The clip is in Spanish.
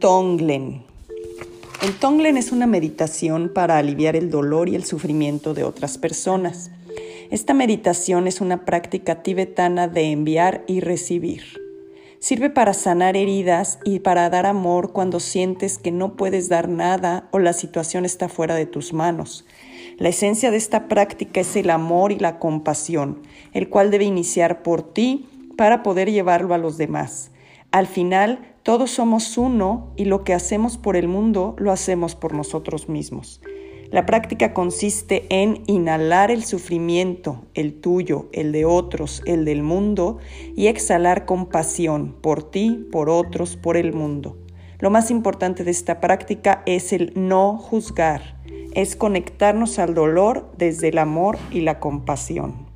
Tonglen. El Tonglen es una meditación para aliviar el dolor y el sufrimiento de otras personas. Esta meditación es una práctica tibetana de enviar y recibir. Sirve para sanar heridas y para dar amor cuando sientes que no puedes dar nada o la situación está fuera de tus manos. La esencia de esta práctica es el amor y la compasión, el cual debe iniciar por ti para poder llevarlo a los demás. Al final, todos somos uno y lo que hacemos por el mundo lo hacemos por nosotros mismos. La práctica consiste en inhalar el sufrimiento, el tuyo, el de otros, el del mundo, y exhalar compasión por ti, por otros, por el mundo. Lo más importante de esta práctica es el no juzgar, es conectarnos al dolor desde el amor y la compasión.